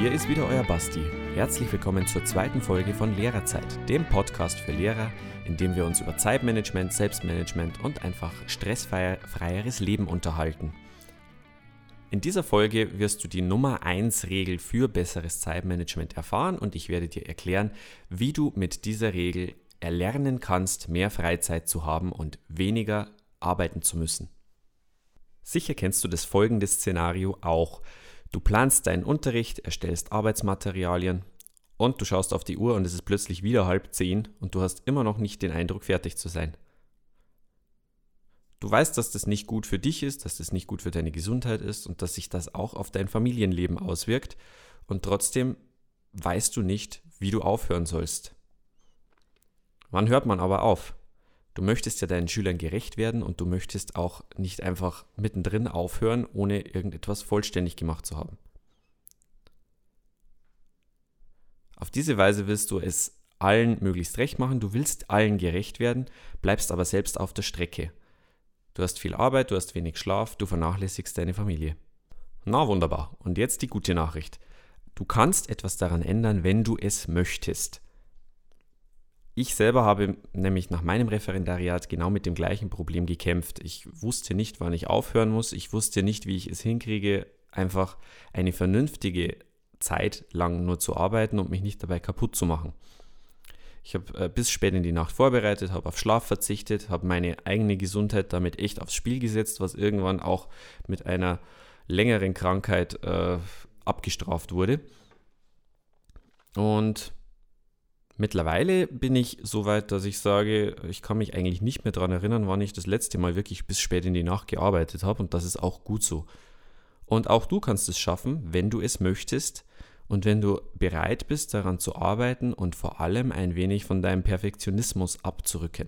Hier ist wieder euer Basti. Herzlich willkommen zur zweiten Folge von Lehrerzeit, dem Podcast für Lehrer, in dem wir uns über Zeitmanagement, Selbstmanagement und einfach stressfreieres Leben unterhalten. In dieser Folge wirst du die Nummer 1 Regel für besseres Zeitmanagement erfahren und ich werde dir erklären, wie du mit dieser Regel erlernen kannst, mehr Freizeit zu haben und weniger arbeiten zu müssen. Sicher kennst du das folgende Szenario auch. Du planst deinen Unterricht, erstellst Arbeitsmaterialien und du schaust auf die Uhr und es ist plötzlich wieder halb zehn und du hast immer noch nicht den Eindruck, fertig zu sein. Du weißt, dass das nicht gut für dich ist, dass das nicht gut für deine Gesundheit ist und dass sich das auch auf dein Familienleben auswirkt und trotzdem weißt du nicht, wie du aufhören sollst. Wann hört man aber auf? Du möchtest ja deinen Schülern gerecht werden und du möchtest auch nicht einfach mittendrin aufhören, ohne irgendetwas vollständig gemacht zu haben. Auf diese Weise willst du es allen möglichst recht machen, du willst allen gerecht werden, bleibst aber selbst auf der Strecke. Du hast viel Arbeit, du hast wenig Schlaf, du vernachlässigst deine Familie. Na wunderbar. Und jetzt die gute Nachricht. Du kannst etwas daran ändern, wenn du es möchtest. Ich selber habe nämlich nach meinem Referendariat genau mit dem gleichen Problem gekämpft. Ich wusste nicht, wann ich aufhören muss. Ich wusste nicht, wie ich es hinkriege, einfach eine vernünftige Zeit lang nur zu arbeiten und mich nicht dabei kaputt zu machen. Ich habe äh, bis spät in die Nacht vorbereitet, habe auf Schlaf verzichtet, habe meine eigene Gesundheit damit echt aufs Spiel gesetzt, was irgendwann auch mit einer längeren Krankheit äh, abgestraft wurde. Und Mittlerweile bin ich so weit, dass ich sage, ich kann mich eigentlich nicht mehr daran erinnern, wann ich das letzte Mal wirklich bis spät in die Nacht gearbeitet habe und das ist auch gut so. Und auch du kannst es schaffen, wenn du es möchtest und wenn du bereit bist, daran zu arbeiten und vor allem ein wenig von deinem Perfektionismus abzurücken.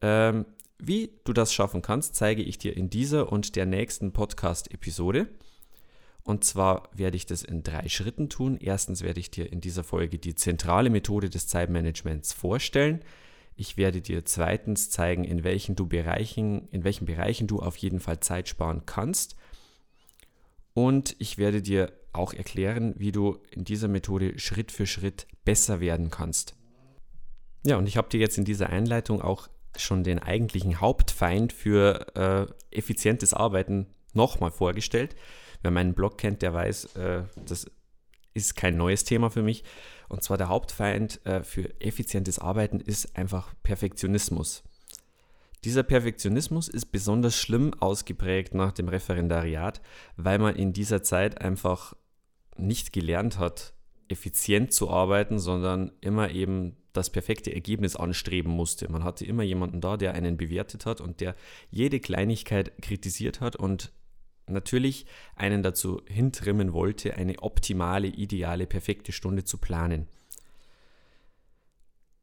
Ähm, wie du das schaffen kannst, zeige ich dir in dieser und der nächsten Podcast-Episode. Und zwar werde ich das in drei Schritten tun. Erstens werde ich dir in dieser Folge die zentrale Methode des Zeitmanagements vorstellen. Ich werde dir zweitens zeigen, in welchen, du Bereichen, in welchen Bereichen du auf jeden Fall Zeit sparen kannst. Und ich werde dir auch erklären, wie du in dieser Methode Schritt für Schritt besser werden kannst. Ja, und ich habe dir jetzt in dieser Einleitung auch schon den eigentlichen Hauptfeind für äh, effizientes Arbeiten nochmal vorgestellt. Wer meinen Blog kennt, der weiß, äh, das ist kein neues Thema für mich. Und zwar der Hauptfeind äh, für effizientes Arbeiten ist einfach Perfektionismus. Dieser Perfektionismus ist besonders schlimm ausgeprägt nach dem Referendariat, weil man in dieser Zeit einfach nicht gelernt hat, effizient zu arbeiten, sondern immer eben das perfekte Ergebnis anstreben musste. Man hatte immer jemanden da, der einen bewertet hat und der jede Kleinigkeit kritisiert hat und natürlich einen dazu hintrimmen wollte, eine optimale, ideale, perfekte Stunde zu planen.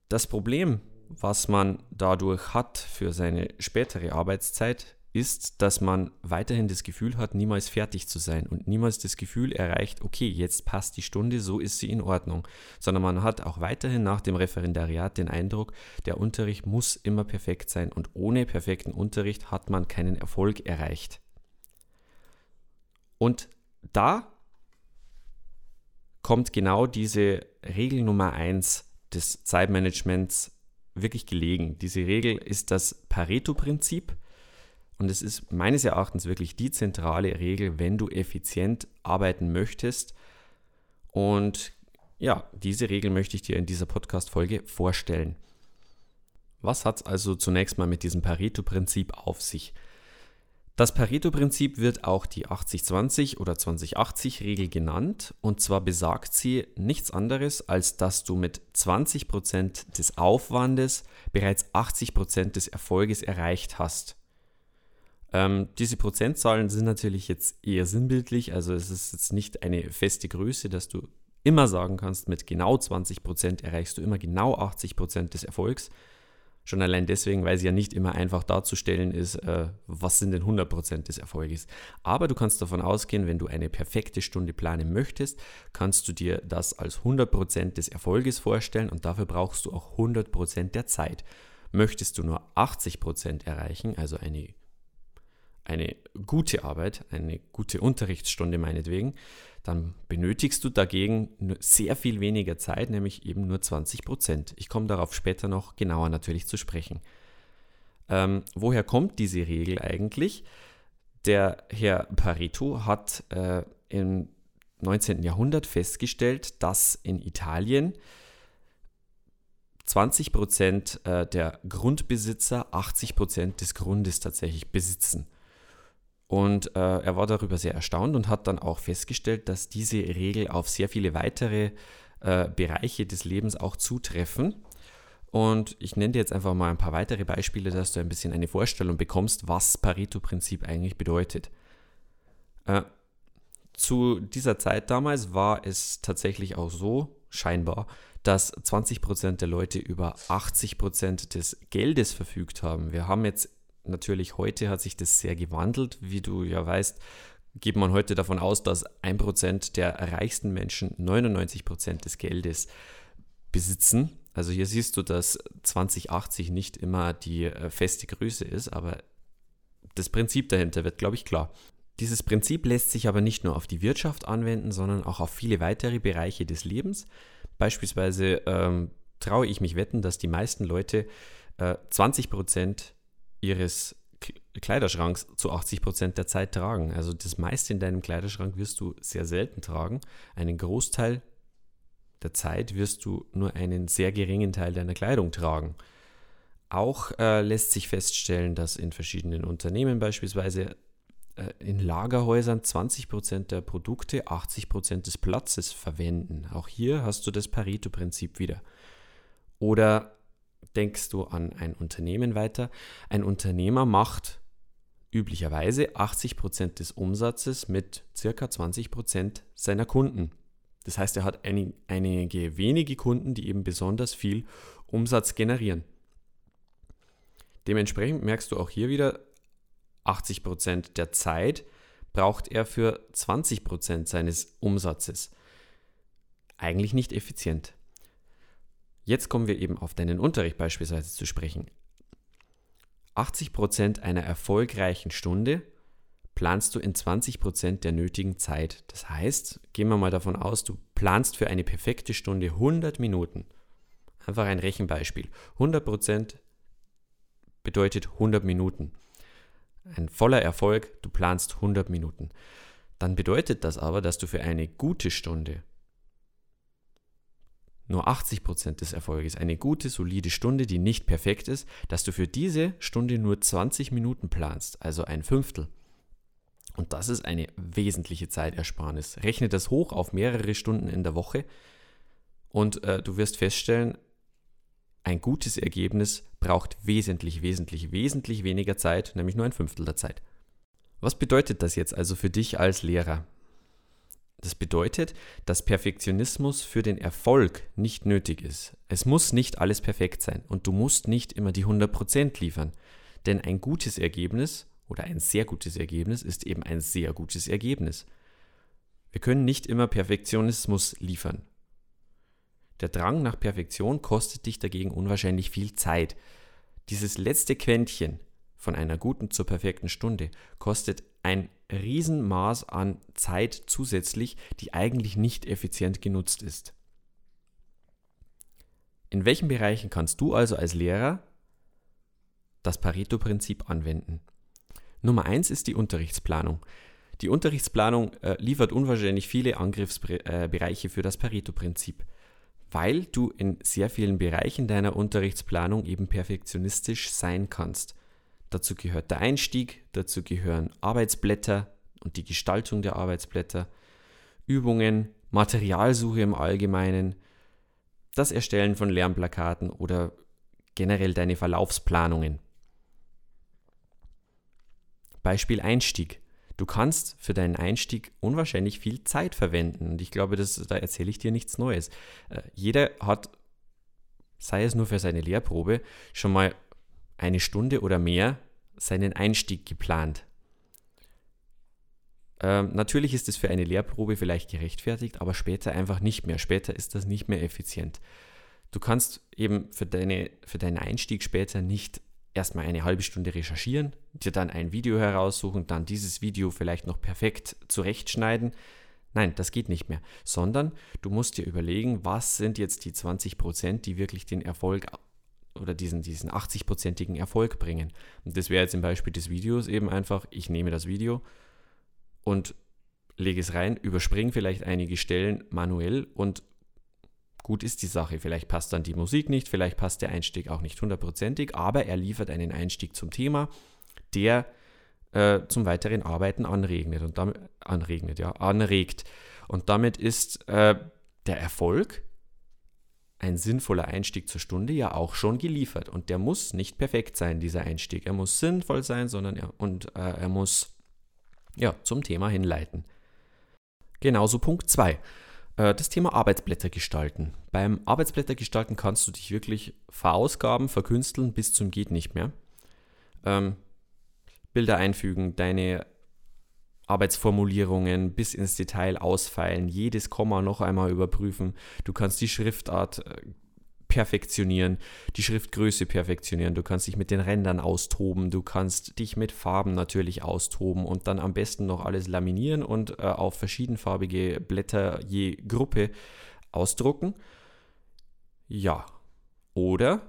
Das Problem, was man dadurch hat für seine spätere Arbeitszeit, ist, dass man weiterhin das Gefühl hat, niemals fertig zu sein und niemals das Gefühl erreicht, okay, jetzt passt die Stunde, so ist sie in Ordnung, sondern man hat auch weiterhin nach dem Referendariat den Eindruck, der Unterricht muss immer perfekt sein und ohne perfekten Unterricht hat man keinen Erfolg erreicht. Und da kommt genau diese Regel Nummer 1 des Zeitmanagements wirklich gelegen. Diese Regel ist das Pareto-Prinzip und es ist meines Erachtens wirklich die zentrale Regel, wenn du effizient arbeiten möchtest. Und ja, diese Regel möchte ich dir in dieser Podcast-Folge vorstellen. Was hat es also zunächst mal mit diesem Pareto-Prinzip auf sich? Das Pareto-Prinzip wird auch die 80-20 oder 20-80-Regel genannt. Und zwar besagt sie nichts anderes, als dass du mit 20% des Aufwandes bereits 80% des Erfolges erreicht hast. Ähm, diese Prozentzahlen sind natürlich jetzt eher sinnbildlich, also es ist jetzt nicht eine feste Größe, dass du immer sagen kannst, mit genau 20% erreichst du immer genau 80% des Erfolgs, Schon allein deswegen, weil es ja nicht immer einfach darzustellen ist, äh, was sind denn 100% des Erfolges. Aber du kannst davon ausgehen, wenn du eine perfekte Stunde planen möchtest, kannst du dir das als 100% des Erfolges vorstellen und dafür brauchst du auch 100% der Zeit. Möchtest du nur 80% erreichen, also eine eine gute Arbeit, eine gute Unterrichtsstunde meinetwegen, dann benötigst du dagegen sehr viel weniger Zeit, nämlich eben nur 20 Prozent. Ich komme darauf später noch genauer natürlich zu sprechen. Ähm, woher kommt diese Regel eigentlich? Der Herr Pareto hat äh, im 19. Jahrhundert festgestellt, dass in Italien 20 Prozent äh, der Grundbesitzer 80 Prozent des Grundes tatsächlich besitzen. Und äh, er war darüber sehr erstaunt und hat dann auch festgestellt, dass diese Regel auf sehr viele weitere äh, Bereiche des Lebens auch zutreffen. Und ich nenne dir jetzt einfach mal ein paar weitere Beispiele, dass du ein bisschen eine Vorstellung bekommst, was Pareto-Prinzip eigentlich bedeutet. Äh, zu dieser Zeit damals war es tatsächlich auch so, scheinbar, dass 20% der Leute über 80% des Geldes verfügt haben. Wir haben jetzt natürlich heute hat sich das sehr gewandelt. Wie du ja weißt, geht man heute davon aus, dass 1% der reichsten Menschen 99% des Geldes besitzen. Also hier siehst du, dass 2080 nicht immer die äh, feste Größe ist, aber das Prinzip dahinter wird, glaube ich, klar. Dieses Prinzip lässt sich aber nicht nur auf die Wirtschaft anwenden, sondern auch auf viele weitere Bereiche des Lebens. Beispielsweise ähm, traue ich mich wetten, dass die meisten Leute äh, 20 ihres Kleiderschranks zu 80% der Zeit tragen. Also das meiste in deinem Kleiderschrank wirst du sehr selten tragen. Einen Großteil der Zeit wirst du nur einen sehr geringen Teil deiner Kleidung tragen. Auch äh, lässt sich feststellen, dass in verschiedenen Unternehmen beispielsweise äh, in Lagerhäusern 20% der Produkte 80% des Platzes verwenden. Auch hier hast du das Pareto-Prinzip wieder. Oder denkst du an ein Unternehmen weiter? Ein Unternehmer macht üblicherweise 80% des Umsatzes mit circa 20% seiner Kunden. Das heißt, er hat einige wenige Kunden, die eben besonders viel Umsatz generieren. Dementsprechend merkst du auch hier wieder, 80% der Zeit braucht er für 20% seines Umsatzes. Eigentlich nicht effizient. Jetzt kommen wir eben auf deinen Unterricht beispielsweise zu sprechen. 80% einer erfolgreichen Stunde planst du in 20% der nötigen Zeit. Das heißt, gehen wir mal davon aus, du planst für eine perfekte Stunde 100 Minuten. Einfach ein Rechenbeispiel. 100% bedeutet 100 Minuten ein voller Erfolg, du planst 100 Minuten. Dann bedeutet das aber, dass du für eine gute Stunde nur 80% des Erfolges, eine gute, solide Stunde, die nicht perfekt ist, dass du für diese Stunde nur 20 Minuten planst, also ein Fünftel. Und das ist eine wesentliche Zeitersparnis. Rechne das hoch auf mehrere Stunden in der Woche und äh, du wirst feststellen, ein gutes Ergebnis braucht wesentlich, wesentlich, wesentlich weniger Zeit, nämlich nur ein Fünftel der Zeit. Was bedeutet das jetzt also für dich als Lehrer? Das bedeutet, dass Perfektionismus für den Erfolg nicht nötig ist. Es muss nicht alles perfekt sein und du musst nicht immer die 100% liefern. Denn ein gutes Ergebnis oder ein sehr gutes Ergebnis ist eben ein sehr gutes Ergebnis. Wir können nicht immer Perfektionismus liefern. Der Drang nach Perfektion kostet dich dagegen unwahrscheinlich viel Zeit. Dieses letzte Quäntchen von einer guten zur perfekten Stunde kostet ein Riesenmaß an Zeit zusätzlich, die eigentlich nicht effizient genutzt ist. In welchen Bereichen kannst du also als Lehrer das Pareto-Prinzip anwenden? Nummer eins ist die Unterrichtsplanung. Die Unterrichtsplanung äh, liefert unwahrscheinlich viele Angriffsbereiche äh, für das Pareto-Prinzip weil du in sehr vielen Bereichen deiner Unterrichtsplanung eben perfektionistisch sein kannst. Dazu gehört der Einstieg, dazu gehören Arbeitsblätter und die Gestaltung der Arbeitsblätter, Übungen, Materialsuche im Allgemeinen, das Erstellen von Lernplakaten oder generell deine Verlaufsplanungen. Beispiel Einstieg. Du kannst für deinen Einstieg unwahrscheinlich viel Zeit verwenden. Und ich glaube, das, da erzähle ich dir nichts Neues. Äh, jeder hat, sei es nur für seine Lehrprobe, schon mal eine Stunde oder mehr seinen Einstieg geplant. Ähm, natürlich ist es für eine Lehrprobe vielleicht gerechtfertigt, aber später einfach nicht mehr. Später ist das nicht mehr effizient. Du kannst eben für, deine, für deinen Einstieg später nicht erstmal eine halbe Stunde recherchieren, dir dann ein Video heraussuchen, dann dieses Video vielleicht noch perfekt zurechtschneiden. Nein, das geht nicht mehr, sondern du musst dir überlegen, was sind jetzt die 20 Prozent, die wirklich den Erfolg oder diesen, diesen 80-prozentigen Erfolg bringen. Und das wäre jetzt im Beispiel des Videos eben einfach, ich nehme das Video und lege es rein, überspringe vielleicht einige Stellen manuell und gut ist die Sache. Vielleicht passt dann die Musik nicht, vielleicht passt der Einstieg auch nicht hundertprozentig, aber er liefert einen Einstieg zum Thema, der äh, zum weiteren Arbeiten anregnet und damit anregnet, ja, anregt. Und damit ist äh, der Erfolg, ein sinnvoller Einstieg zur Stunde, ja auch schon geliefert. Und der muss nicht perfekt sein, dieser Einstieg. Er muss sinnvoll sein, sondern er, und äh, er muss ja, zum Thema hinleiten. Genauso Punkt 2. Äh, das Thema Arbeitsblätter gestalten. Beim Arbeitsblätter gestalten kannst du dich wirklich verausgaben, verkünsteln bis zum geht nicht mehr. Ähm, Bilder einfügen, deine Arbeitsformulierungen bis ins Detail ausfeilen, jedes Komma noch einmal überprüfen. Du kannst die Schriftart äh, perfektionieren, die Schriftgröße perfektionieren, du kannst dich mit den Rändern austoben, du kannst dich mit Farben natürlich austoben und dann am besten noch alles laminieren und äh, auf verschiedenfarbige Blätter je Gruppe ausdrucken. Ja, oder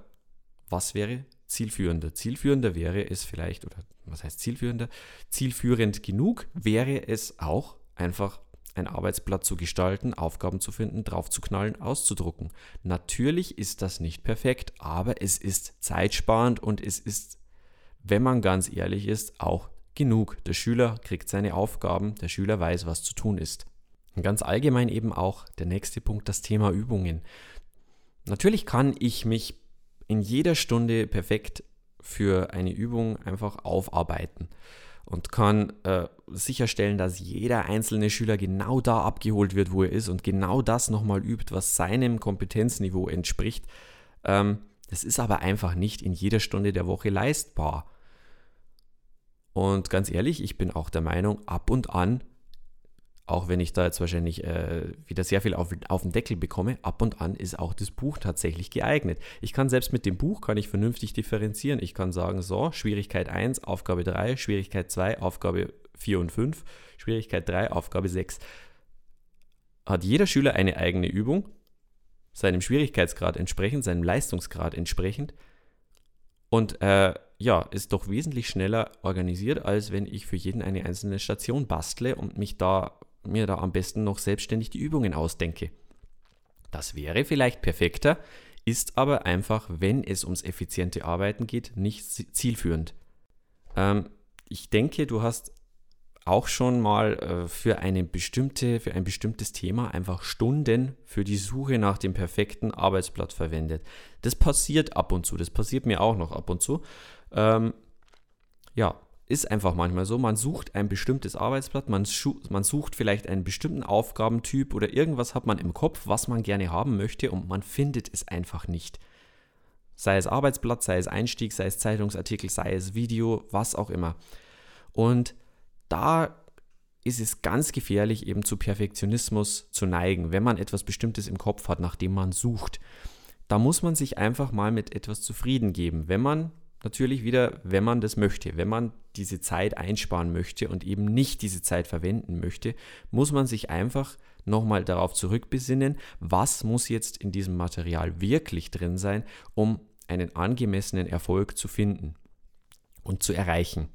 was wäre zielführender? Zielführender wäre es vielleicht, oder was heißt zielführender? Zielführend genug wäre es auch einfach ein Arbeitsblatt zu gestalten, Aufgaben zu finden, draufzuknallen, auszudrucken. Natürlich ist das nicht perfekt, aber es ist zeitsparend und es ist, wenn man ganz ehrlich ist, auch genug. Der Schüler kriegt seine Aufgaben, der Schüler weiß, was zu tun ist. Und ganz allgemein eben auch der nächste Punkt, das Thema Übungen. Natürlich kann ich mich in jeder Stunde perfekt für eine Übung einfach aufarbeiten und kann äh, sicherstellen, dass jeder einzelne Schüler genau da abgeholt wird, wo er ist und genau das nochmal übt, was seinem Kompetenzniveau entspricht. Ähm, das ist aber einfach nicht in jeder Stunde der Woche leistbar. Und ganz ehrlich, ich bin auch der Meinung, ab und an auch wenn ich da jetzt wahrscheinlich äh, wieder sehr viel auf, auf den Deckel bekomme, ab und an ist auch das Buch tatsächlich geeignet. Ich kann selbst mit dem Buch kann ich vernünftig differenzieren. Ich kann sagen, so, Schwierigkeit 1, Aufgabe 3, Schwierigkeit 2, Aufgabe 4 und 5, Schwierigkeit 3, Aufgabe 6. Hat jeder Schüler eine eigene Übung, seinem Schwierigkeitsgrad entsprechend, seinem Leistungsgrad entsprechend. Und äh, ja, ist doch wesentlich schneller organisiert, als wenn ich für jeden eine einzelne Station bastle und mich da mir da am besten noch selbstständig die Übungen ausdenke. Das wäre vielleicht perfekter, ist aber einfach, wenn es ums effiziente Arbeiten geht, nicht zielführend. Ähm, ich denke, du hast auch schon mal äh, für, eine bestimmte, für ein bestimmtes Thema einfach Stunden für die Suche nach dem perfekten Arbeitsblatt verwendet. Das passiert ab und zu, das passiert mir auch noch ab und zu. Ähm, ja, ist einfach manchmal so. Man sucht ein bestimmtes Arbeitsblatt, man, man sucht vielleicht einen bestimmten Aufgabentyp oder irgendwas hat man im Kopf, was man gerne haben möchte und man findet es einfach nicht. Sei es Arbeitsblatt, sei es Einstieg, sei es Zeitungsartikel, sei es Video, was auch immer. Und da ist es ganz gefährlich, eben zu Perfektionismus zu neigen, wenn man etwas Bestimmtes im Kopf hat, nach dem man sucht. Da muss man sich einfach mal mit etwas zufrieden geben. Wenn man natürlich wieder, wenn man das möchte, wenn man diese Zeit einsparen möchte und eben nicht diese Zeit verwenden möchte, muss man sich einfach nochmal darauf zurückbesinnen, was muss jetzt in diesem Material wirklich drin sein, um einen angemessenen Erfolg zu finden und zu erreichen.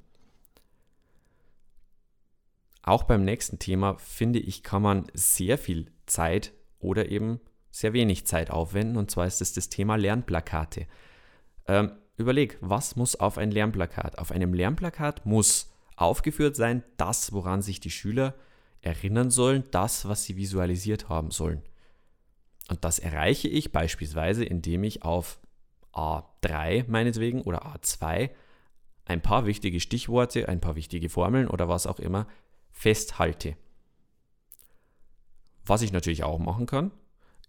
Auch beim nächsten Thema finde ich, kann man sehr viel Zeit oder eben sehr wenig Zeit aufwenden, und zwar ist es das Thema Lernplakate. Ähm, überleg, was muss auf ein Lernplakat? Auf einem Lernplakat muss aufgeführt sein, das, woran sich die Schüler erinnern sollen, das, was sie visualisiert haben sollen. Und das erreiche ich beispielsweise, indem ich auf A3 meinetwegen oder A2 ein paar wichtige Stichworte, ein paar wichtige Formeln oder was auch immer festhalte. Was ich natürlich auch machen kann,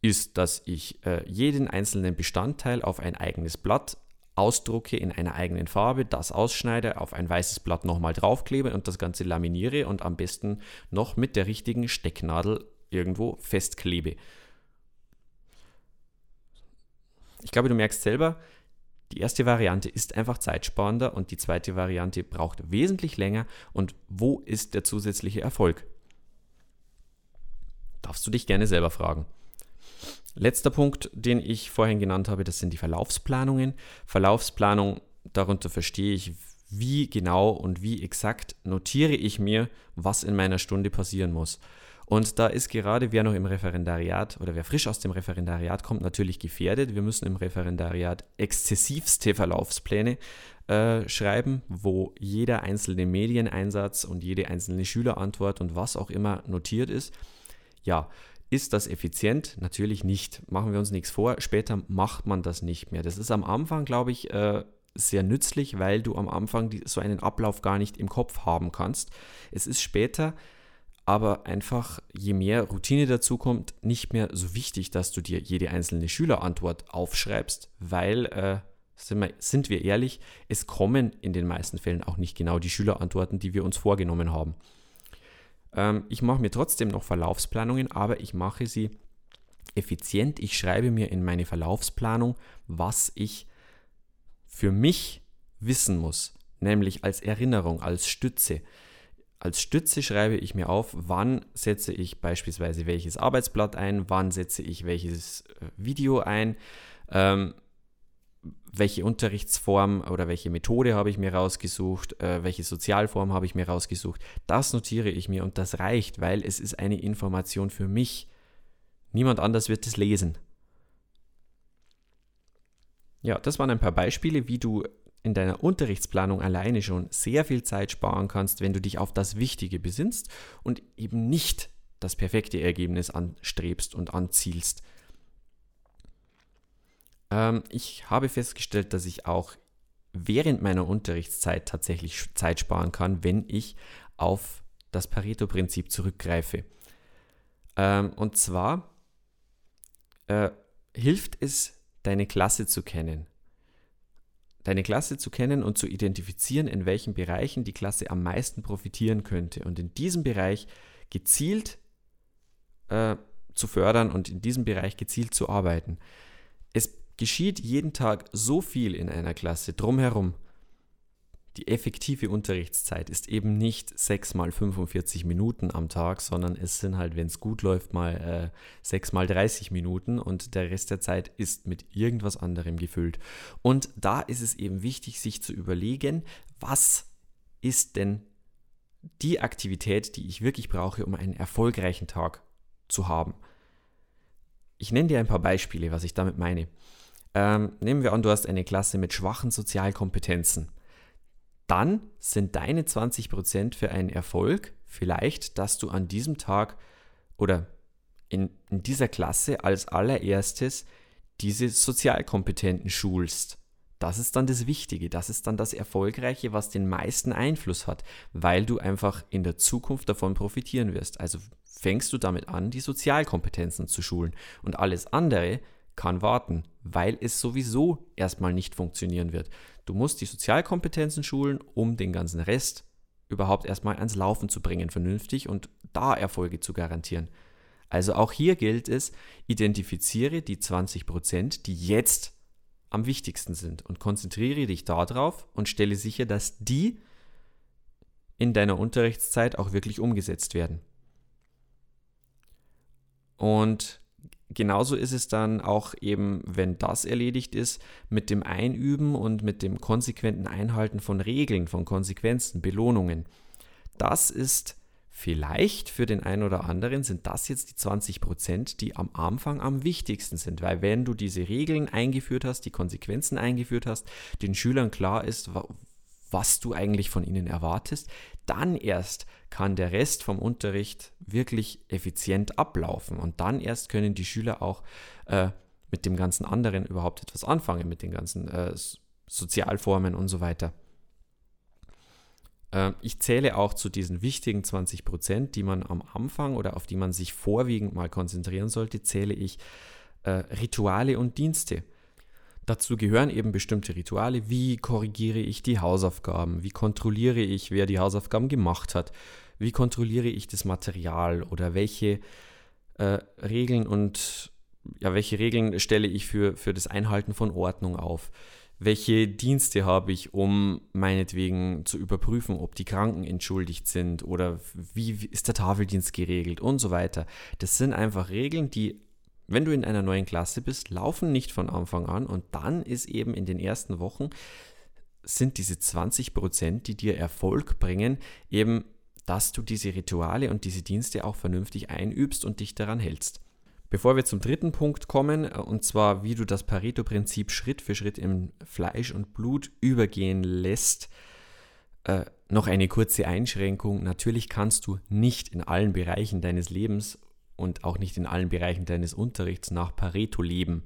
ist, dass ich äh, jeden einzelnen Bestandteil auf ein eigenes Blatt ausdrucke in einer eigenen Farbe, das ausschneide, auf ein weißes Blatt nochmal draufklebe und das Ganze laminiere und am besten noch mit der richtigen Stecknadel irgendwo festklebe. Ich glaube, du merkst selber, Die erste Variante ist einfach zeitsparender und die zweite Variante braucht wesentlich länger. Und wo ist der zusätzliche Erfolg? Darfst du dich gerne selber fragen. Letzter Punkt, den ich vorhin genannt habe, das sind die Verlaufsplanungen. Verlaufsplanung, darunter verstehe ich, wie genau und wie exakt notiere ich mir, was in meiner Stunde passieren muss. Und da ist gerade wer noch im Referendariat oder wer frisch aus dem Referendariat kommt, natürlich gefährdet. Wir müssen im Referendariat exzessivste Verlaufspläne äh, schreiben, wo jeder einzelne Medieneinsatz und jede einzelne Schülerantwort und was auch immer notiert ist. Ja, ist das effizient? Natürlich nicht. Machen wir uns nichts vor. Später macht man das nicht mehr. Das ist am Anfang, glaube ich, äh, sehr nützlich, weil du am Anfang so einen Ablauf gar nicht im Kopf haben kannst. Es ist später aber einfach, je mehr Routine dazu kommt, nicht mehr so wichtig, dass du dir jede einzelne Schülerantwort aufschreibst, weil, äh, sind, wir, sind wir ehrlich, es kommen in den meisten Fällen auch nicht genau die Schülerantworten, die wir uns vorgenommen haben. Ähm, ich mache mir trotzdem noch Verlaufsplanungen, aber ich mache sie effizient. Ich schreibe mir in meine Verlaufsplanung, was ich für mich wissen muss, nämlich als Erinnerung, als Stütze. Als Stütze schreibe ich mir auf, wann setze ich beispielsweise welches Arbeitsblatt ein, wann setze ich welches äh, Video ein, ähm, welche Unterrichtsform oder welche Methode habe ich mir rausgesucht, äh, welche Sozialform habe ich mir rausgesucht. Das notiere ich mir und das reicht, weil es ist eine Information für mich. Niemand anders wird es lesen. Ja, das waren ein paar Beispiele, wie du in deiner Unterrichtsplanung alleine schon sehr viel Zeit sparen kannst, wenn du dich auf das Wichtige besinnst und eben nicht das perfekte Ergebnis anstrebst und anzielst. Ähm, ich habe festgestellt, dass ich auch während meiner Unterrichtszeit tatsächlich Zeit sparen kann, wenn ich auf das Pareto-Prinzip zurückgreife. Ähm, und zwar äh, hilft es, deine Klasse zu kennen deine Klasse zu kennen und zu identifizieren, in welchen Bereichen die Klasse am meisten profitieren könnte und in diesem Bereich gezielt äh, zu fördern und in diesem Bereich gezielt zu arbeiten. Es geschieht jeden Tag so viel in einer Klasse drumherum, die effektive Unterrichtszeit ist eben nicht 6 mal 45 Minuten am Tag, sondern es sind halt, wenn es gut läuft, mal äh, 6 mal 30 Minuten und der Rest der Zeit ist mit irgendwas anderem gefüllt. Und da ist es eben wichtig, sich zu überlegen, was ist denn die Aktivität, die ich wirklich brauche, um einen erfolgreichen Tag zu haben. Ich nenne dir ein paar Beispiele, was ich damit meine. Ähm, nehmen wir an, du hast eine Klasse mit schwachen Sozialkompetenzen dann sind deine 20% für einen Erfolg vielleicht, dass du an diesem Tag oder in, in dieser Klasse als allererstes diese Sozialkompetenten schulst. Das ist dann das Wichtige, das ist dann das Erfolgreiche, was den meisten Einfluss hat, weil du einfach in der Zukunft davon profitieren wirst. Also fängst du damit an, die Sozialkompetenzen zu schulen und alles andere kann warten, weil es sowieso erstmal nicht funktionieren wird. Du musst die Sozialkompetenzen schulen, um den ganzen Rest überhaupt erstmal ans Laufen zu bringen, vernünftig und da Erfolge zu garantieren. Also auch hier gilt es, identifiziere die 20 Prozent, die jetzt am wichtigsten sind und konzentriere dich darauf und stelle sicher, dass die in deiner Unterrichtszeit auch wirklich umgesetzt werden. Und genauso ist es dann auch eben, wenn das erledigt ist, mit dem Einüben und mit dem konsequenten Einhalten von Regeln, von Konsequenzen, Belohnungen. Das ist vielleicht für den einen oder anderen sind das jetzt die 20 Prozent, die am Anfang am wichtigsten sind, weil wenn du diese Regeln eingeführt hast, die Konsequenzen eingeführt hast, den Schülern klar ist, was du eigentlich von ihnen erwartest, dann erst kann der Rest vom Unterricht wirklich effizient ablaufen und dann erst können die Schüler auch äh, mit dem ganzen anderen überhaupt etwas anfangen, mit den ganzen äh, Sozialformen und so weiter. Äh, ich zähle auch zu diesen wichtigen 20 Prozent, die man am Anfang oder auf die man sich vorwiegend mal konzentrieren sollte, zähle ich äh, Rituale und Dienste. Dazu gehören eben bestimmte Rituale. Wie korrigiere ich die Hausaufgaben? Wie kontrolliere ich, wer die Hausaufgaben gemacht hat? Wie kontrolliere ich das Material? Oder welche äh, Regeln und ja, welche Regeln stelle ich für, für das Einhalten von Ordnung auf? welche Dienste habe ich, um meinetwegen zu überprüfen, ob die Kranken entschuldigt sind oder wie ist der Tafeldienst geregelt und so weiter. Das sind einfach Regeln, die, wenn du in einer neuen Klasse bist, laufen nicht von Anfang an und dann ist eben in den ersten Wochen sind diese 20 Prozent, die dir Erfolg bringen, eben, dass du diese Rituale und diese Dienste auch vernünftig einübst und dich daran hältst. Bevor wir zum dritten Punkt kommen, äh, und zwar wie du das Pareto-Prinzip Schritt für Schritt in Fleisch und Blut übergehen lässt, äh, noch eine kurze Einschränkung. Natürlich kannst du nicht in allen Bereichen deines Lebens und auch nicht in allen Bereichen deines Unterrichts nach Pareto leben.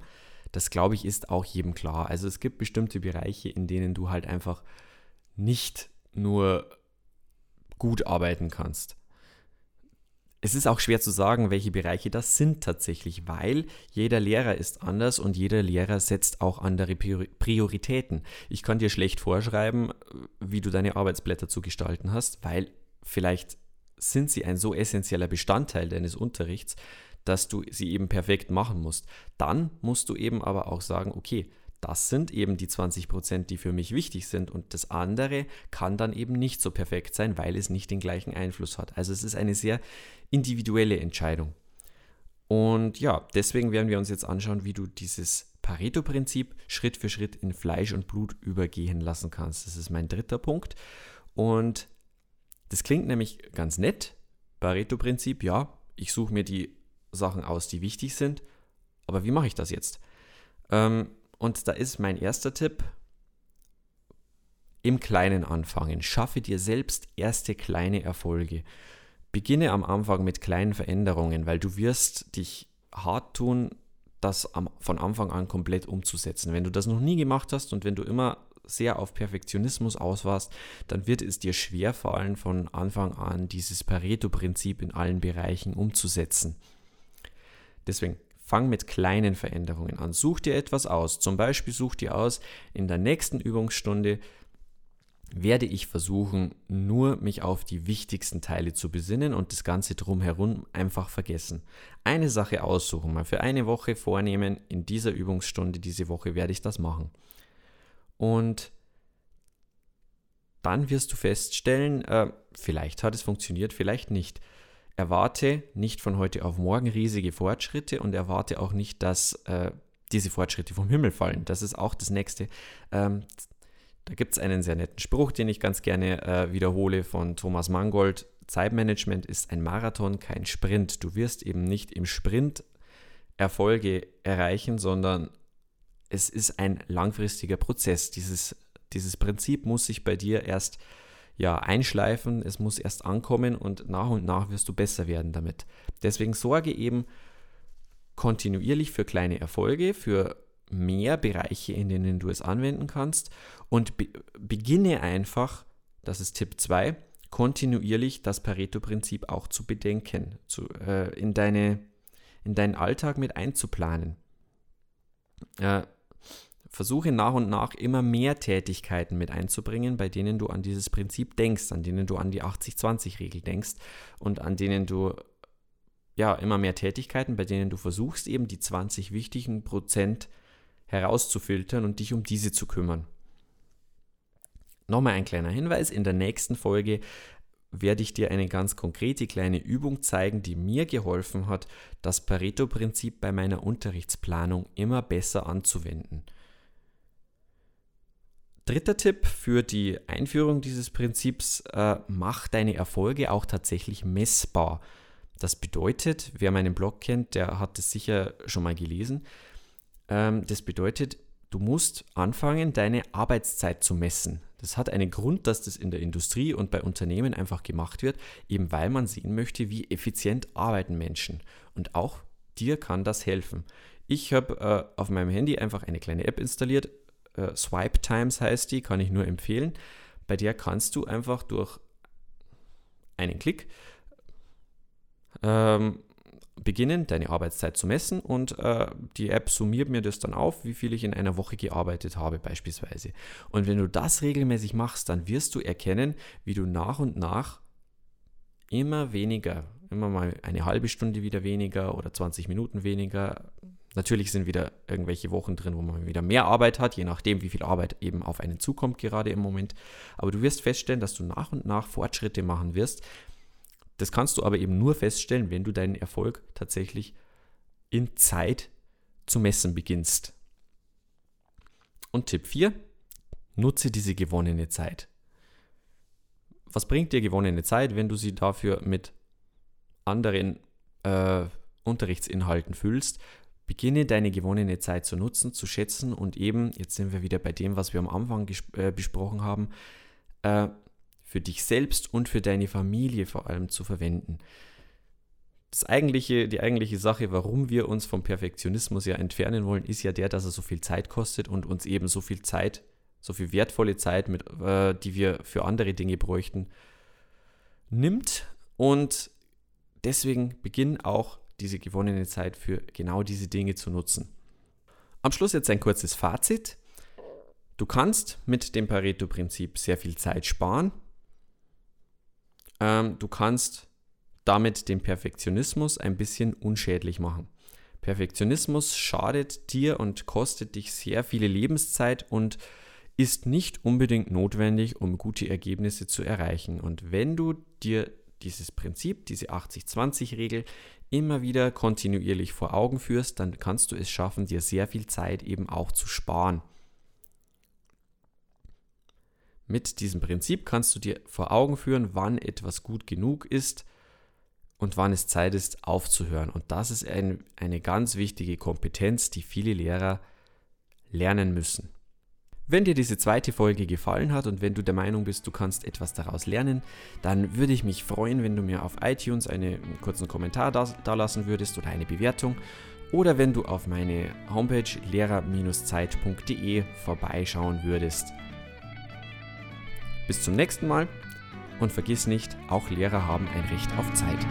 Das glaube ich ist auch jedem klar. Also es gibt bestimmte Bereiche, in denen du halt einfach nicht nur gut arbeiten kannst. Es ist auch schwer zu sagen, welche Bereiche das sind tatsächlich, weil jeder Lehrer ist anders und jeder Lehrer setzt auch andere Prioritäten. Ich kann dir schlecht vorschreiben, wie du deine Arbeitsblätter zu gestalten hast, weil vielleicht sind sie ein so essentieller Bestandteil deines Unterrichts, dass du sie eben perfekt machen musst. Dann musst du eben aber auch sagen, okay, das sind eben die 20 Prozent, die für mich wichtig sind und das andere kann dann eben nicht so perfekt sein, weil es nicht den gleichen Einfluss hat. Also es ist eine sehr individuelle Entscheidung. Und ja, deswegen werden wir uns jetzt anschauen, wie du dieses Pareto-Prinzip Schritt für Schritt in Fleisch und Blut übergehen lassen kannst. Das ist mein dritter Punkt. Und das klingt nämlich ganz nett. Pareto-Prinzip, ja, ich suche mir die Sachen aus, die wichtig sind. Aber wie mache ich das jetzt? Ähm, und da ist mein erster Tipp, im Kleinen anfangen. Schaffe dir selbst erste kleine Erfolge. Beginne am Anfang mit kleinen Veränderungen, weil du wirst dich hart tun, das von Anfang an komplett umzusetzen. Wenn du das noch nie gemacht hast und wenn du immer sehr auf Perfektionismus aus warst, dann wird es dir schwer fallen, von Anfang an dieses Pareto-Prinzip in allen Bereichen umzusetzen. Deswegen Fang mit kleinen Veränderungen an. Such dir etwas aus. Zum Beispiel such dir aus, in der nächsten Übungsstunde werde ich versuchen, nur mich auf die wichtigsten Teile zu besinnen und das Ganze drumherum einfach vergessen. Eine Sache aussuchen, mal für eine Woche vornehmen, in dieser Übungsstunde, diese Woche werde ich das machen. Und dann wirst du feststellen, äh, vielleicht hat es funktioniert, vielleicht nicht erwarte nicht von heute auf morgen riesige Fortschritte und erwarte auch nicht, dass äh, diese Fortschritte vom Himmel fallen. Das ist auch das nächste. Ähm, da gibt es einen sehr netten Spruch, den ich ganz gerne äh, wiederhole von Thomas Mangold. Zeitmanagement ist ein Marathon, kein Sprint. Du wirst eben nicht im Sprint Erfolge erreichen, sondern es ist ein langfristiger Prozess. Dieses, dieses Prinzip muss sich bei dir erst ja, einschleifen, es muss erst ankommen und nach und nach wirst du besser werden damit. Deswegen sorge eben kontinuierlich für kleine Erfolge, für mehr Bereiche, in denen du es anwenden kannst und be beginne einfach, das ist Tipp 2, kontinuierlich das Pareto-Prinzip auch zu bedenken, zu, äh, in, deine, in deinen Alltag mit einzuplanen. Äh, Versuche nach und nach immer mehr Tätigkeiten mit einzubringen, bei denen du an dieses Prinzip denkst, an denen du an die 80-20-Regel denkst und an denen du ja immer mehr Tätigkeiten, bei denen du versuchst eben die 20 wichtigen Prozent herauszufiltern und dich um diese zu kümmern. Nochmal ein kleiner Hinweis, in der nächsten Folge werde ich dir eine ganz konkrete kleine Übung zeigen, die mir geholfen hat, das Pareto-Prinzip bei meiner Unterrichtsplanung immer besser anzuwenden. Dritter Tipp für die Einführung dieses Prinzips, äh, mach deine Erfolge auch tatsächlich messbar. Das bedeutet, wer meinen Blog kennt, der hat es sicher schon mal gelesen. Ähm, das bedeutet, du musst anfangen, deine Arbeitszeit zu messen. Das hat einen Grund, dass das in der Industrie und bei Unternehmen einfach gemacht wird, eben weil man sehen möchte, wie effizient arbeiten Menschen. Und auch dir kann das helfen. Ich habe äh, auf meinem Handy einfach eine kleine App installiert, äh, Swipe Times heißt die, kann ich nur empfehlen. Bei der kannst du einfach durch einen Klick ähm, beginnen, deine Arbeitszeit zu messen und äh, die App summiert mir das dann auf, wie viel ich in einer Woche gearbeitet habe beispielsweise. Und wenn du das regelmäßig machst, dann wirst du erkennen, wie du nach und nach immer weniger, immer mal eine halbe Stunde wieder weniger oder 20 Minuten weniger, Natürlich sind wieder irgendwelche Wochen drin, wo man wieder mehr Arbeit hat, je nachdem, wie viel Arbeit eben auf einen zukommt, gerade im Moment. Aber du wirst feststellen, dass du nach und nach Fortschritte machen wirst. Das kannst du aber eben nur feststellen, wenn du deinen Erfolg tatsächlich in Zeit zu messen beginnst. Und Tipp 4, nutze diese gewonnene Zeit. Was bringt dir gewonnene Zeit, wenn du sie dafür mit anderen äh, Unterrichtsinhalten füllst? Beginne deine gewonnene Zeit zu nutzen, zu schätzen und eben, jetzt sind wir wieder bei dem, was wir am Anfang äh, besprochen haben, äh, für dich selbst und für deine Familie vor allem zu verwenden. Das eigentliche, die eigentliche Sache, warum wir uns vom Perfektionismus ja entfernen wollen, ist ja der, dass er so viel Zeit kostet und uns eben so viel Zeit, so viel wertvolle Zeit, mit, äh, die wir für andere Dinge bräuchten, nimmt. Und deswegen beginn auch diese gewonnene Zeit für genau diese Dinge zu nutzen. Am Schluss jetzt ein kurzes Fazit. Du kannst mit dem Pareto-Prinzip sehr viel Zeit sparen. Ähm, du kannst damit den Perfektionismus ein bisschen unschädlich machen. Perfektionismus schadet dir und kostet dich sehr viele Lebenszeit und ist nicht unbedingt notwendig, um gute Ergebnisse zu erreichen. Und wenn du dir dieses Prinzip, diese 80-20-Regel immer wieder kontinuierlich vor Augen führst, dann kannst du es schaffen, dir sehr viel Zeit eben auch zu sparen. Mit diesem Prinzip kannst du dir vor Augen führen, wann etwas gut genug ist und wann es Zeit ist, aufzuhören. Und das ist ein, eine ganz wichtige Kompetenz, die viele Lehrer lernen müssen. Wenn dir diese zweite Folge gefallen hat und wenn du der Meinung bist, du kannst etwas daraus lernen, dann würde ich mich freuen, wenn du mir auf iTunes einen kurzen Kommentar da, lassen würdest oder eine Bewertung oder wenn du auf meine Homepage lehrer-zeit.de vorbeischauen würdest. Bis zum nächsten Mal und vergiss nicht, auch Lehrer haben ein Recht auf Zeit.